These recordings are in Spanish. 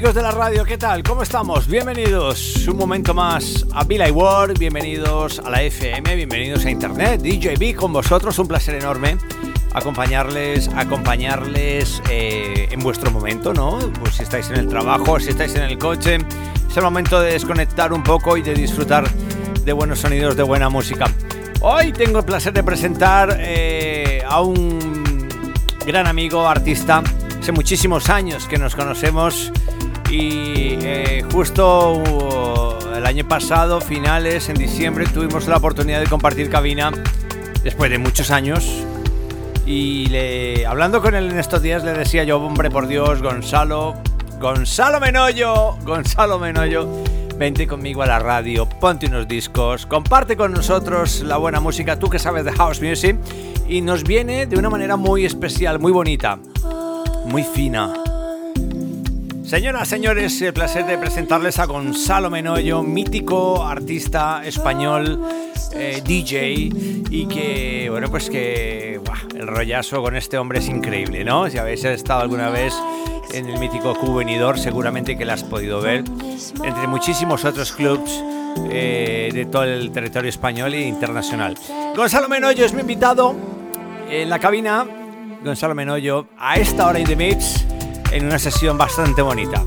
Amigos de la radio, ¿qué tal? ¿Cómo estamos? Bienvenidos un momento más a Billy World, bienvenidos a la FM, bienvenidos a Internet, DJB con vosotros, un placer enorme acompañarles, acompañarles eh, en vuestro momento, ¿no? Pues si estáis en el trabajo, si estáis en el coche, es el momento de desconectar un poco y de disfrutar de buenos sonidos, de buena música. Hoy tengo el placer de presentar eh, a un gran amigo, artista, hace muchísimos años que nos conocemos y eh, justo uh, el año pasado, finales, en diciembre, tuvimos la oportunidad de compartir cabina después de muchos años. Y le, hablando con él en estos días le decía yo, hombre, por Dios, Gonzalo, Gonzalo Menoyo, Gonzalo Menoyo, vente conmigo a la radio, ponte unos discos, comparte con nosotros la buena música, tú que sabes de house music, y nos viene de una manera muy especial, muy bonita, muy fina. Señoras, señores, el placer de presentarles a Gonzalo Menoyo, mítico artista español, eh, DJ, y que, bueno, pues que el rollazo con este hombre es increíble, ¿no? Si habéis estado alguna vez en el mítico Cubo Venidor, seguramente que la has podido ver, entre muchísimos otros clubs eh, de todo el territorio español e internacional. Gonzalo Menoyo es mi invitado en la cabina. Gonzalo Menoyo, a esta hora in the mix en una sesión bastante bonita.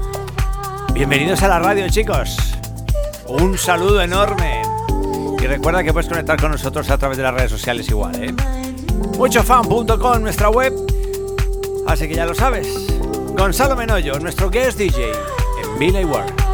Bienvenidos a la radio, chicos. Un saludo enorme. Y recuerda que puedes conectar con nosotros a través de las redes sociales igual, ¿eh? Muchofan.com, nuestra web. Así que ya lo sabes. Gonzalo Menoyo, nuestro guest DJ en Billy World.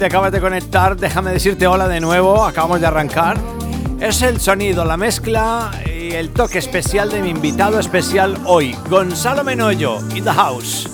Te acabas de conectar, déjame decirte hola de nuevo, acabamos de arrancar. Es el sonido, la mezcla y el toque especial de mi invitado especial hoy, Gonzalo Menoyo, in the house.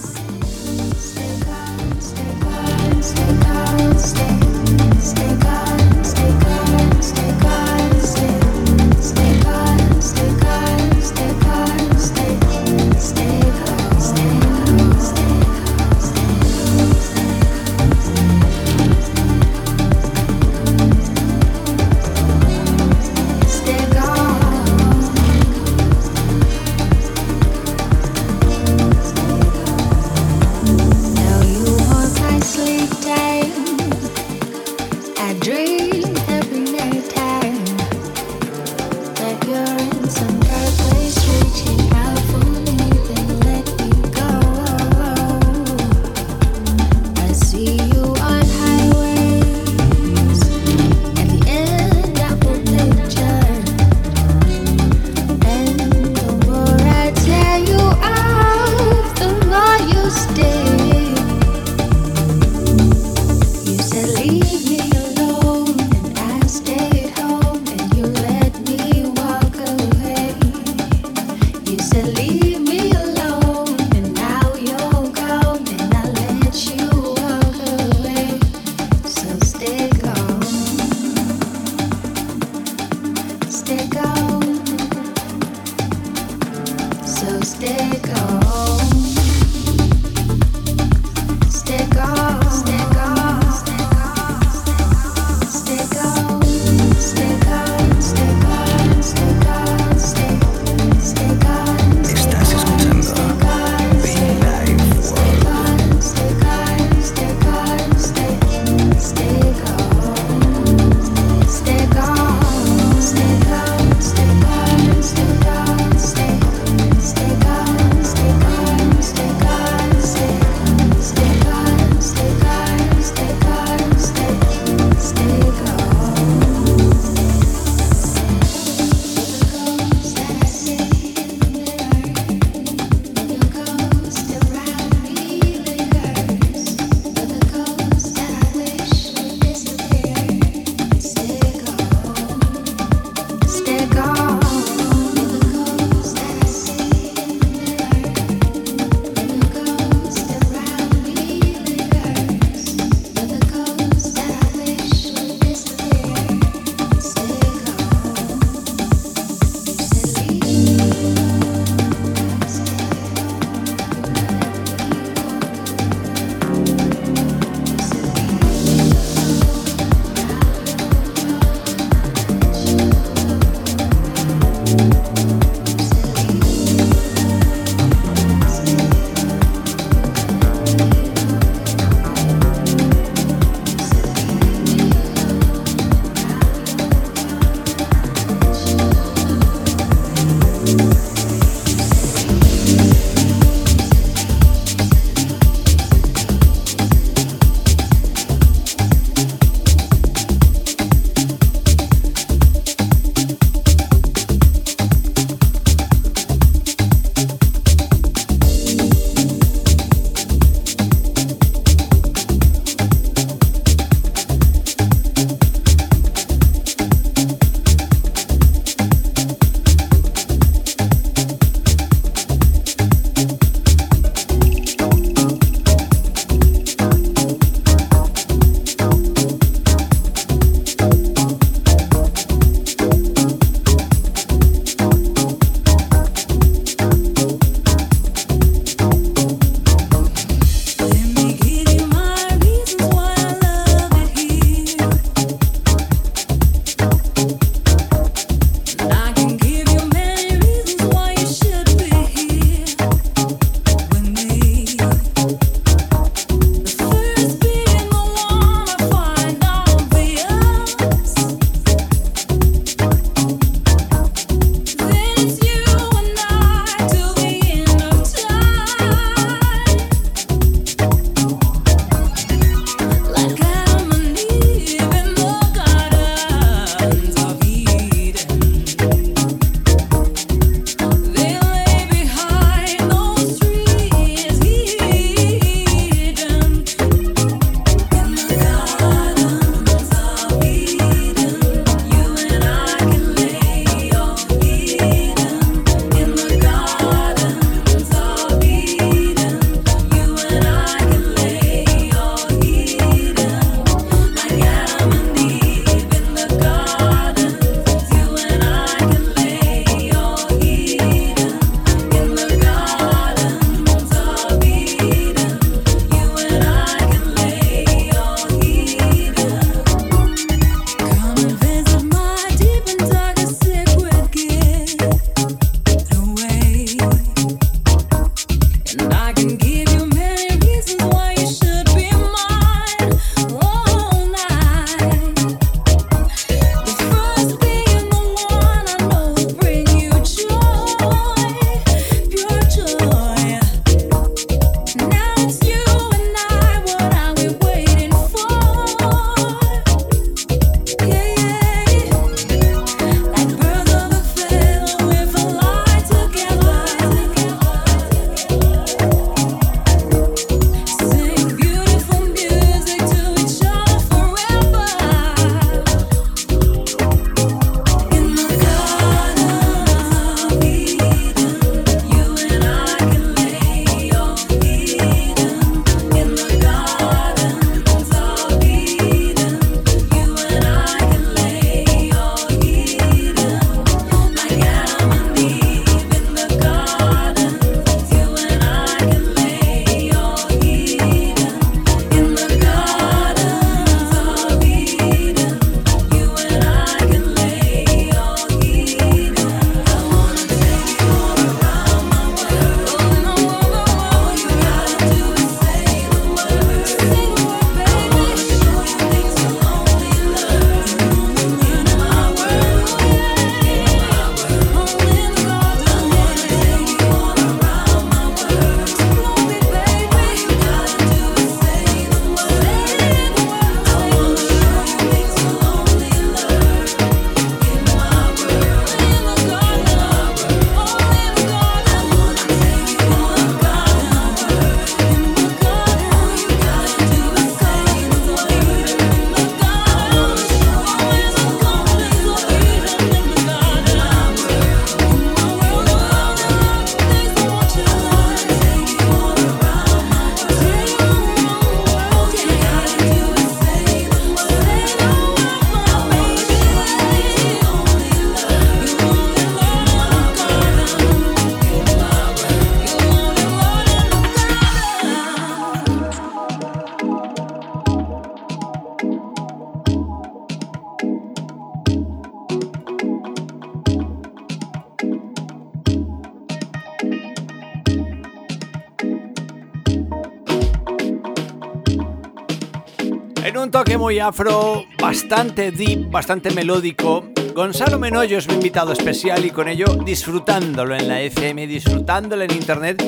Toque muy afro, bastante deep, bastante melódico. Gonzalo Menoyo es mi invitado especial y con ello disfrutándolo en la FM, disfrutándolo en internet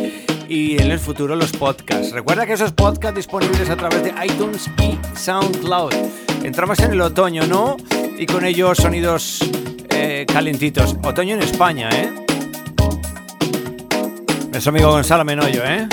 y en el futuro los podcasts. Recuerda que esos podcasts disponibles a través de iTunes y SoundCloud. Entramos en el otoño, ¿no? Y con ello sonidos eh, calentitos. Otoño en España, ¿eh? Nuestro amigo Gonzalo Menoyo, ¿eh?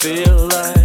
feel like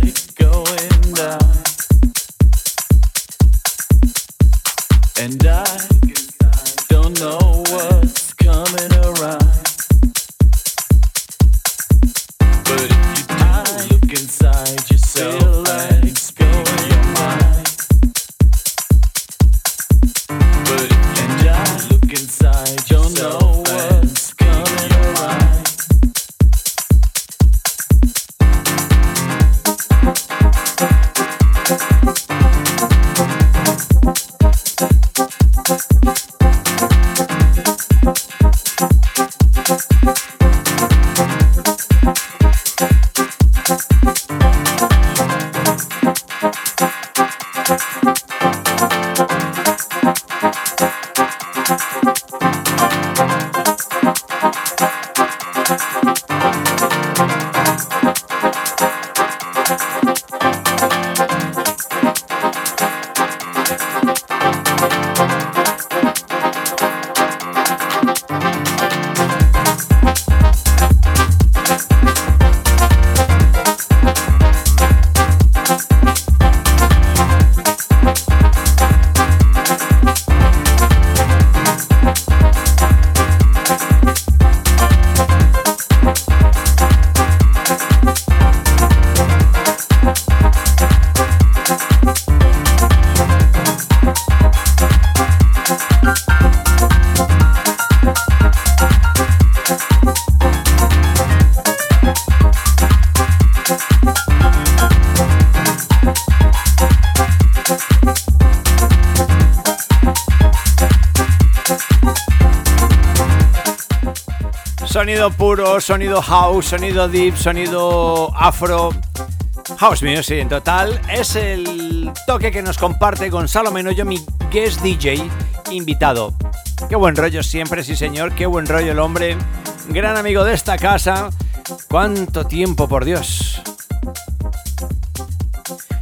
Sonido puro, sonido house, sonido deep, sonido afro. House music en total es el toque que nos comparte Gonzalo Menoyo, mi guest DJ invitado. Qué buen rollo siempre, sí señor, qué buen rollo el hombre. Gran amigo de esta casa. ¿Cuánto tiempo, por Dios?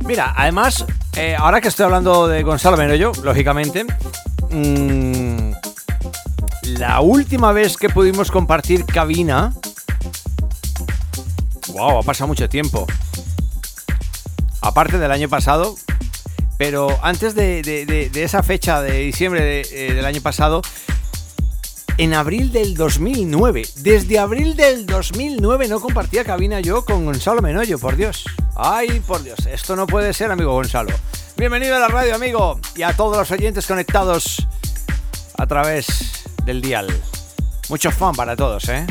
Mira, además, eh, ahora que estoy hablando de Gonzalo Menoyo, lógicamente, mmm, la última vez que pudimos compartir cabina. Wow, ha pasado mucho tiempo. Aparte del año pasado. Pero antes de, esa fecha de diciembre eh, del año pasado, en abril del 2009. Desde abril del 2009 no compartía cabina yo con Gonzalo Menoyo, por Dios. Ay, por Dios, esto no puede ser, amigo Gonzalo. Bienvenido a la radio, amigo, y a todos los oyentes conectados a través del dial. Mucho fan para todos, ¿eh?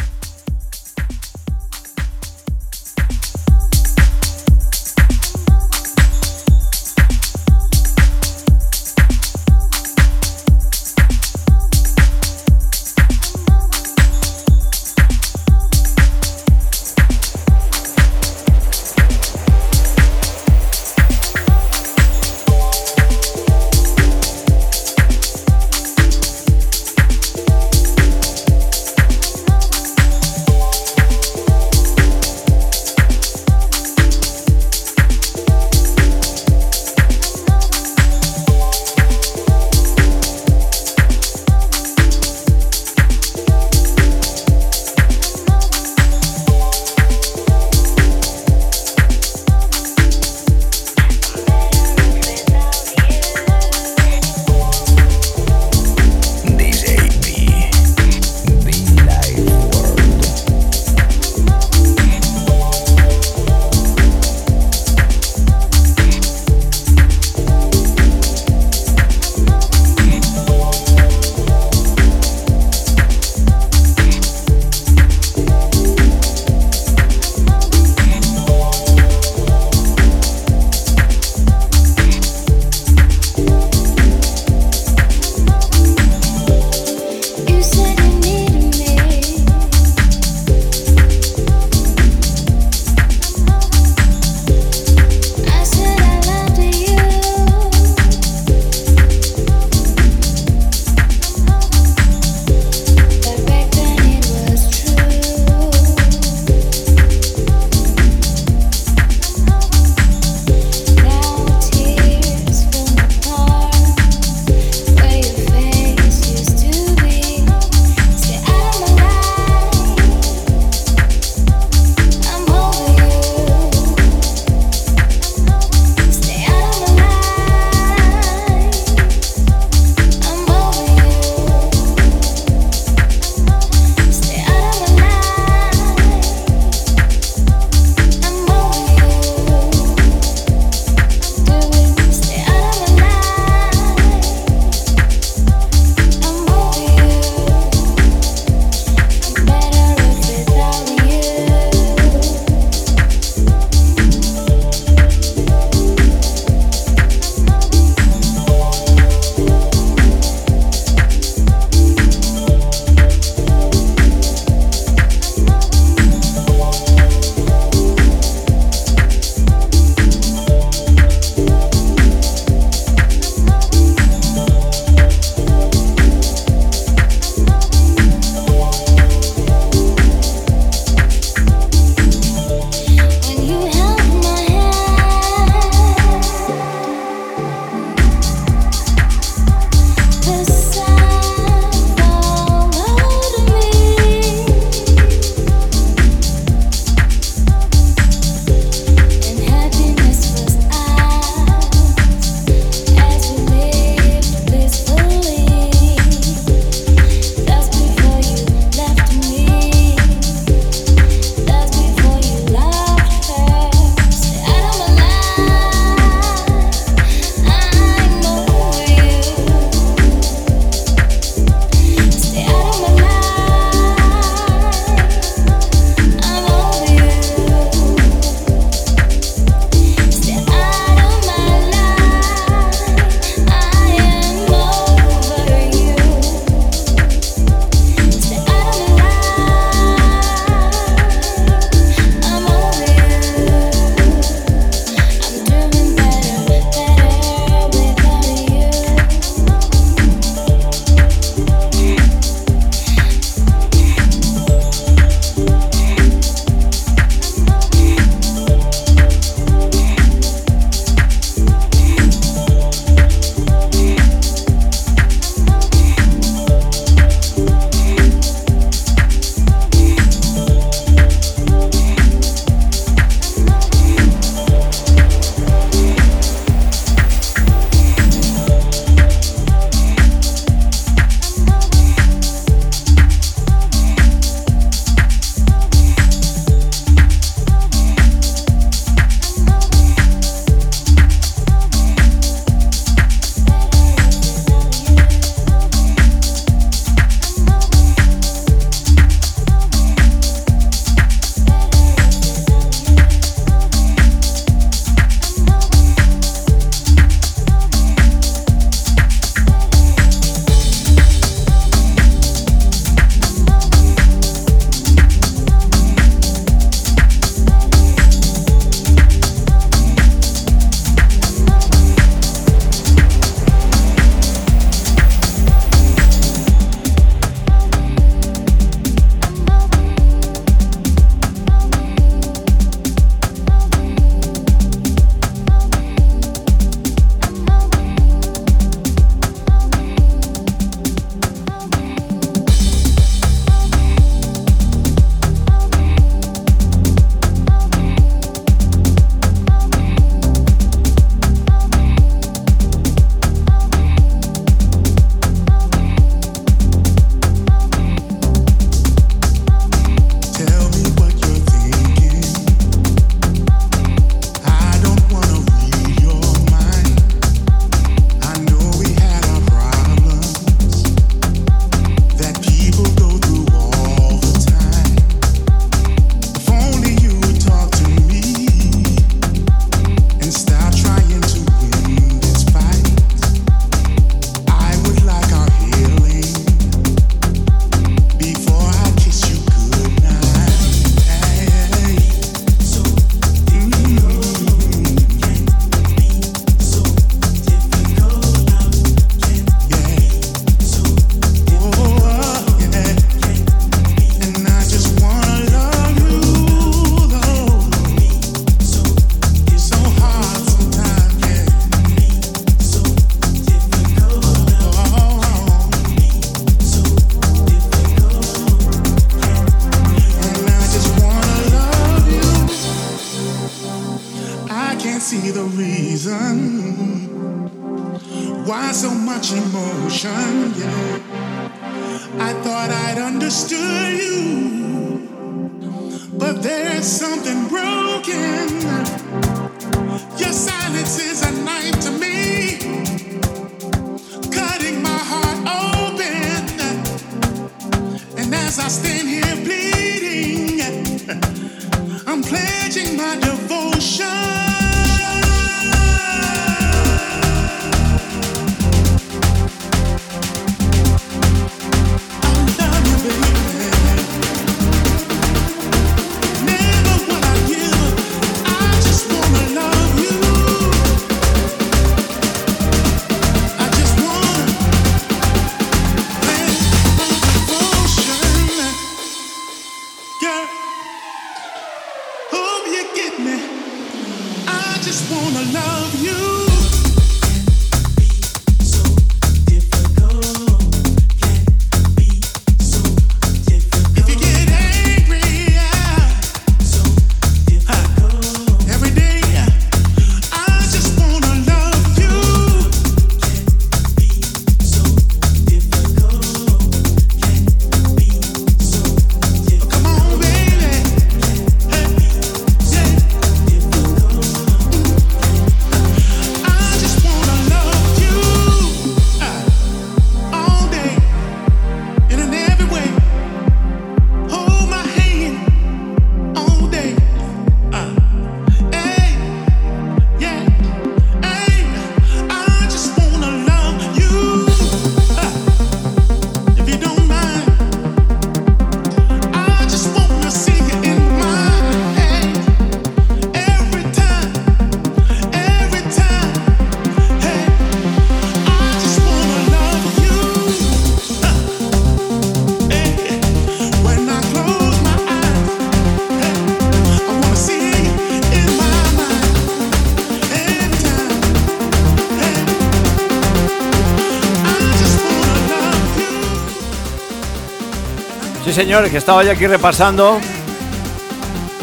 Señores, que estaba ya aquí repasando.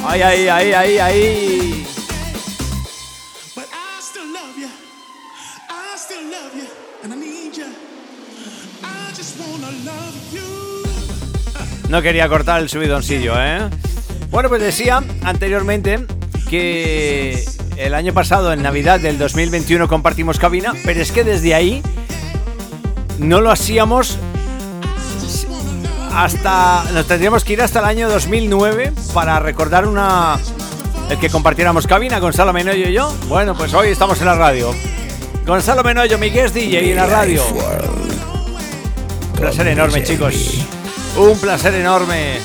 Ahí, ahí, ahí, ahí, ahí. No quería cortar el subidoncillo, ¿eh? Bueno, pues decía anteriormente que el año pasado, en Navidad del 2021, compartimos cabina, pero es que desde ahí no lo hacíamos hasta. Nos tendríamos que ir hasta el año 2009 para recordar una. El que compartiéramos cabina, Gonzalo Menoyo y yo. Bueno, pues hoy estamos en la radio. Gonzalo Menoyo, mi guest DJ en la radio. Un placer enorme, chicos. Un placer enorme.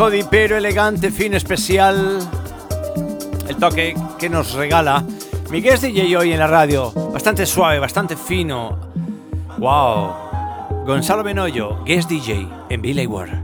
Cody pero elegante, fin especial. El toque que nos regala mi guest DJ hoy en la radio. Bastante suave, bastante fino. ¡Wow! Gonzalo Benoyo, guest DJ en Billy Ward.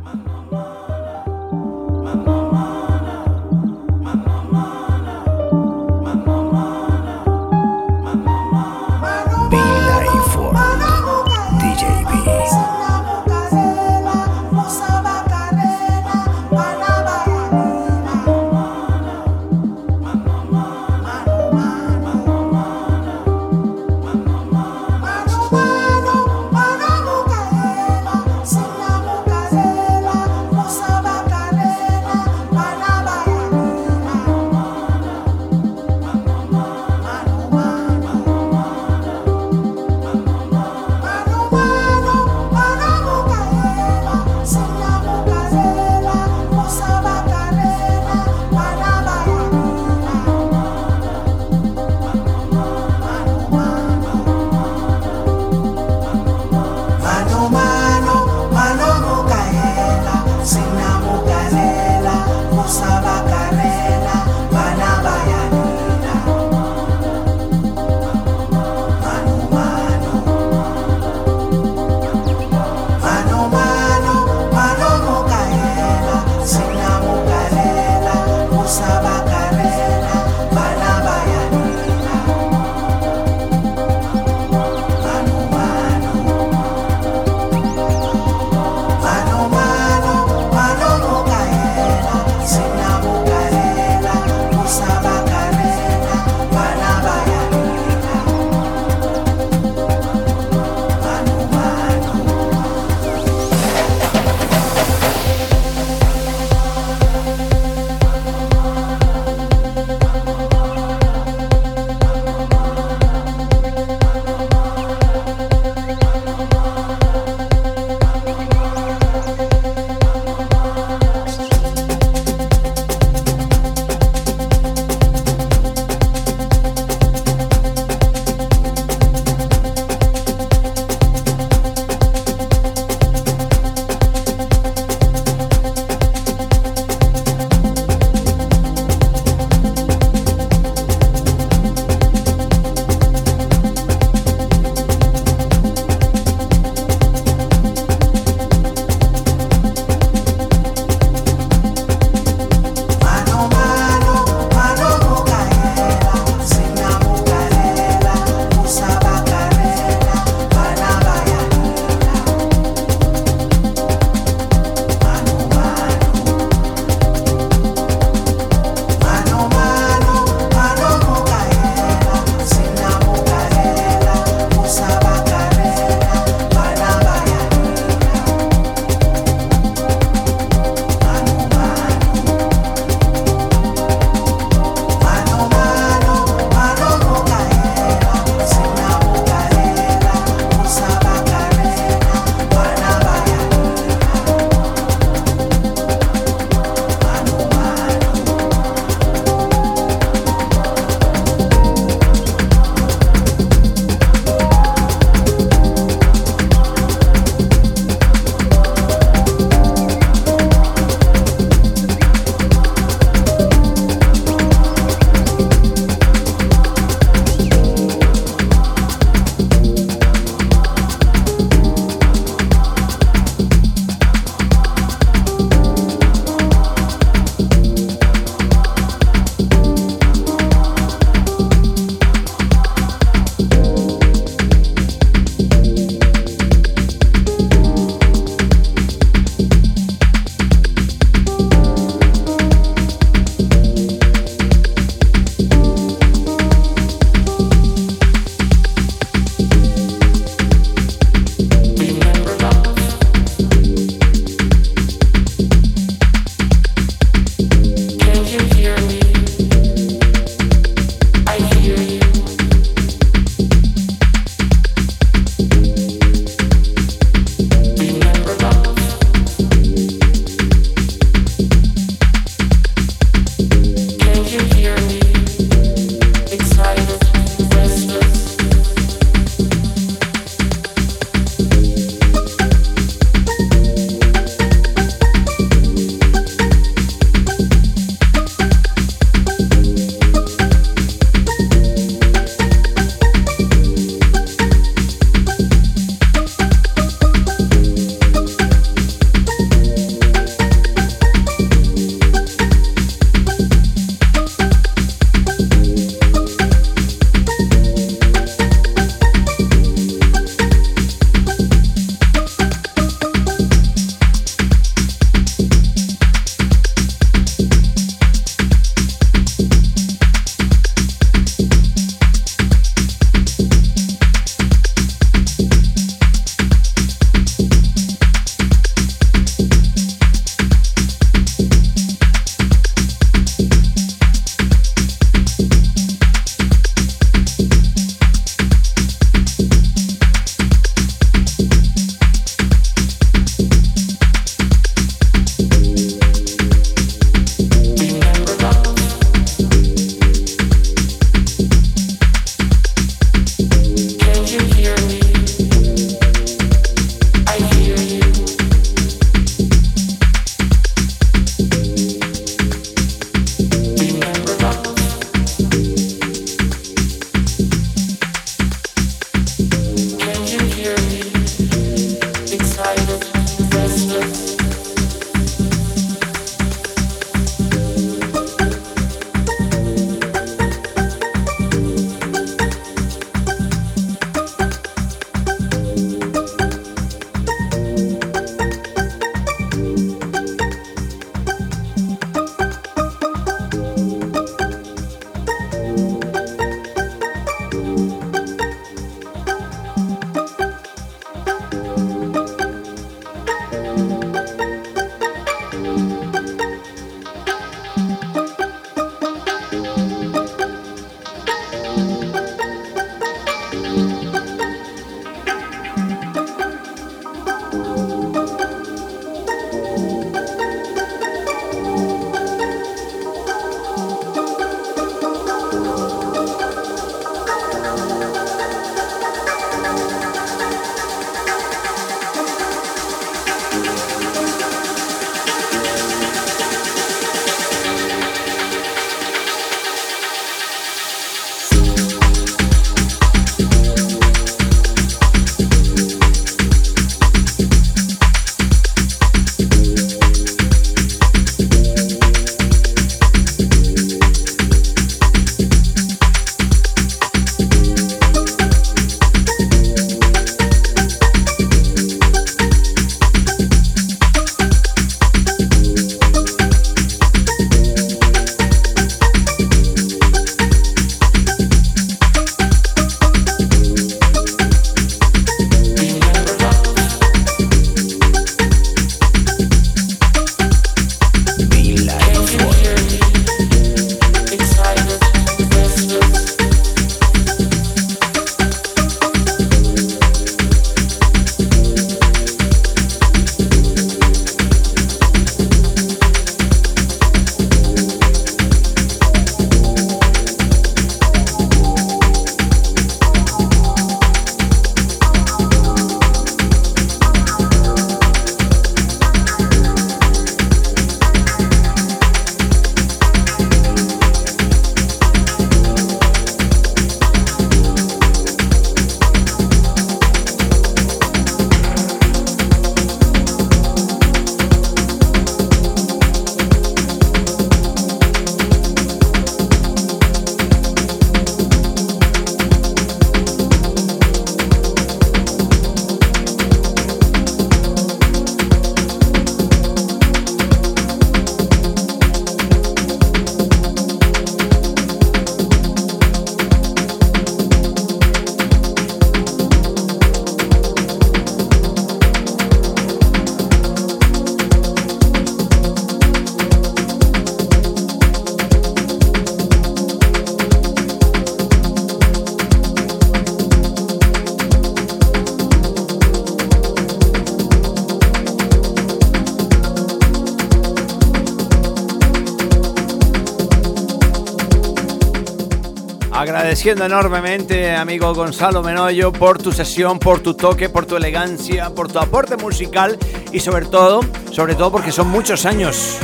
Agradeciendo enormemente, amigo Gonzalo Menoyo, por tu sesión, por tu toque, por tu elegancia, por tu aporte musical y sobre todo, sobre todo porque son muchos años.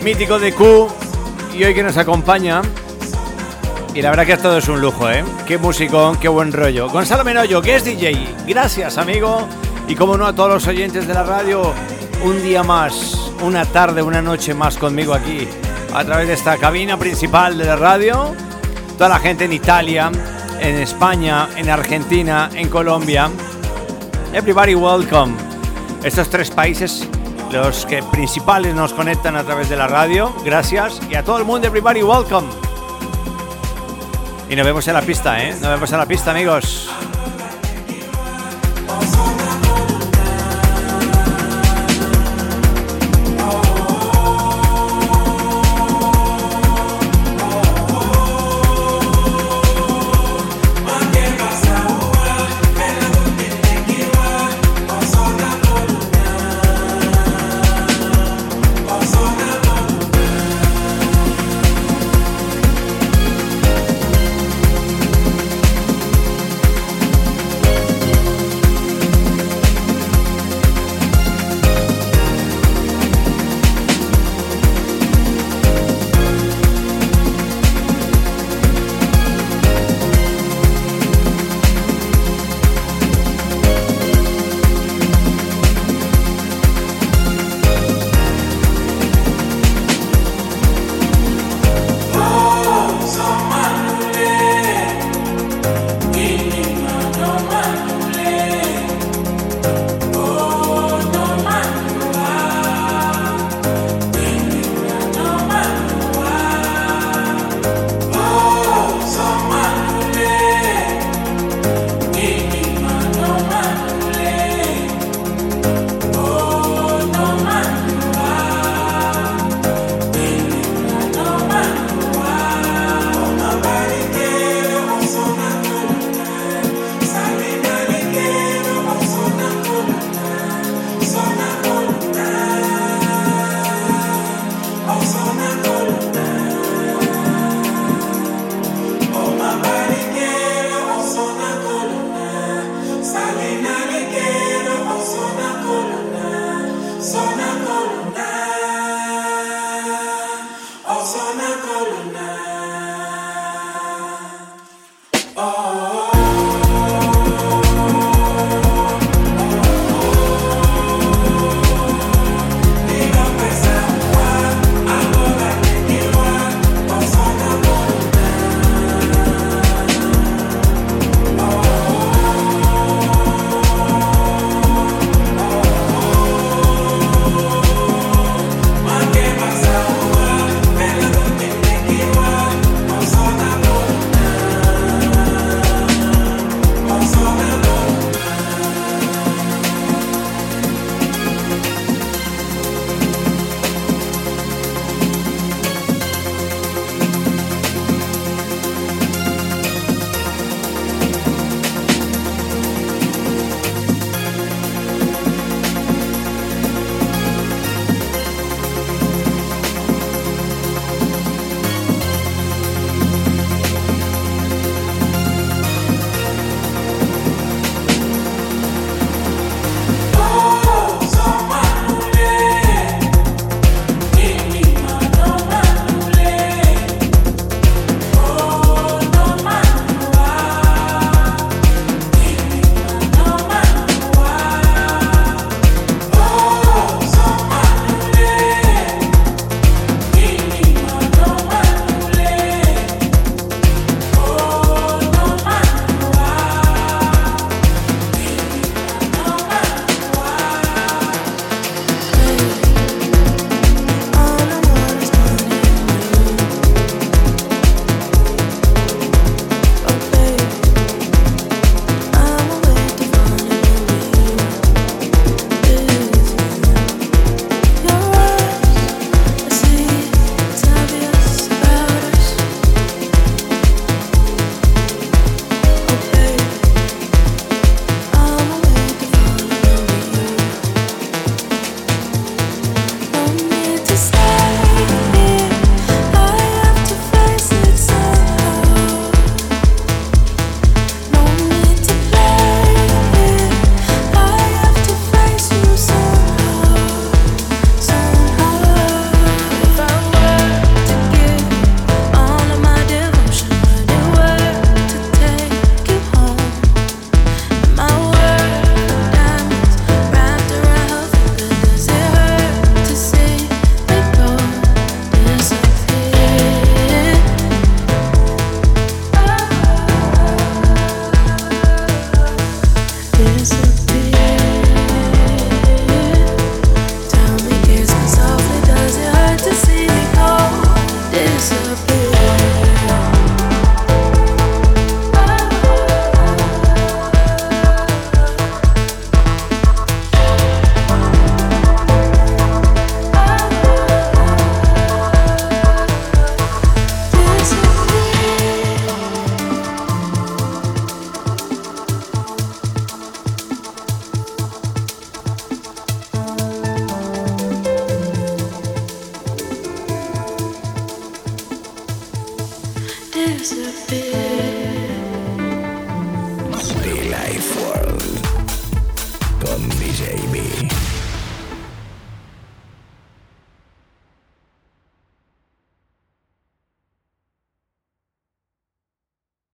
Mítico de Q y hoy que nos acompaña. Y la verdad que todo es un lujo, ¿eh? Qué musicón, qué buen rollo. Gonzalo Menoyo, que es DJ. Gracias, amigo. Y como no a todos los oyentes de la radio, un día más, una tarde, una noche más conmigo aquí a través de esta cabina principal de la radio. Toda la gente en Italia, en España, en Argentina, en Colombia. Everybody welcome. Estos tres países, los que principales nos conectan a través de la radio. Gracias. Y a todo el mundo, everybody welcome. Y nos vemos en la pista, ¿eh? Nos vemos en la pista, amigos.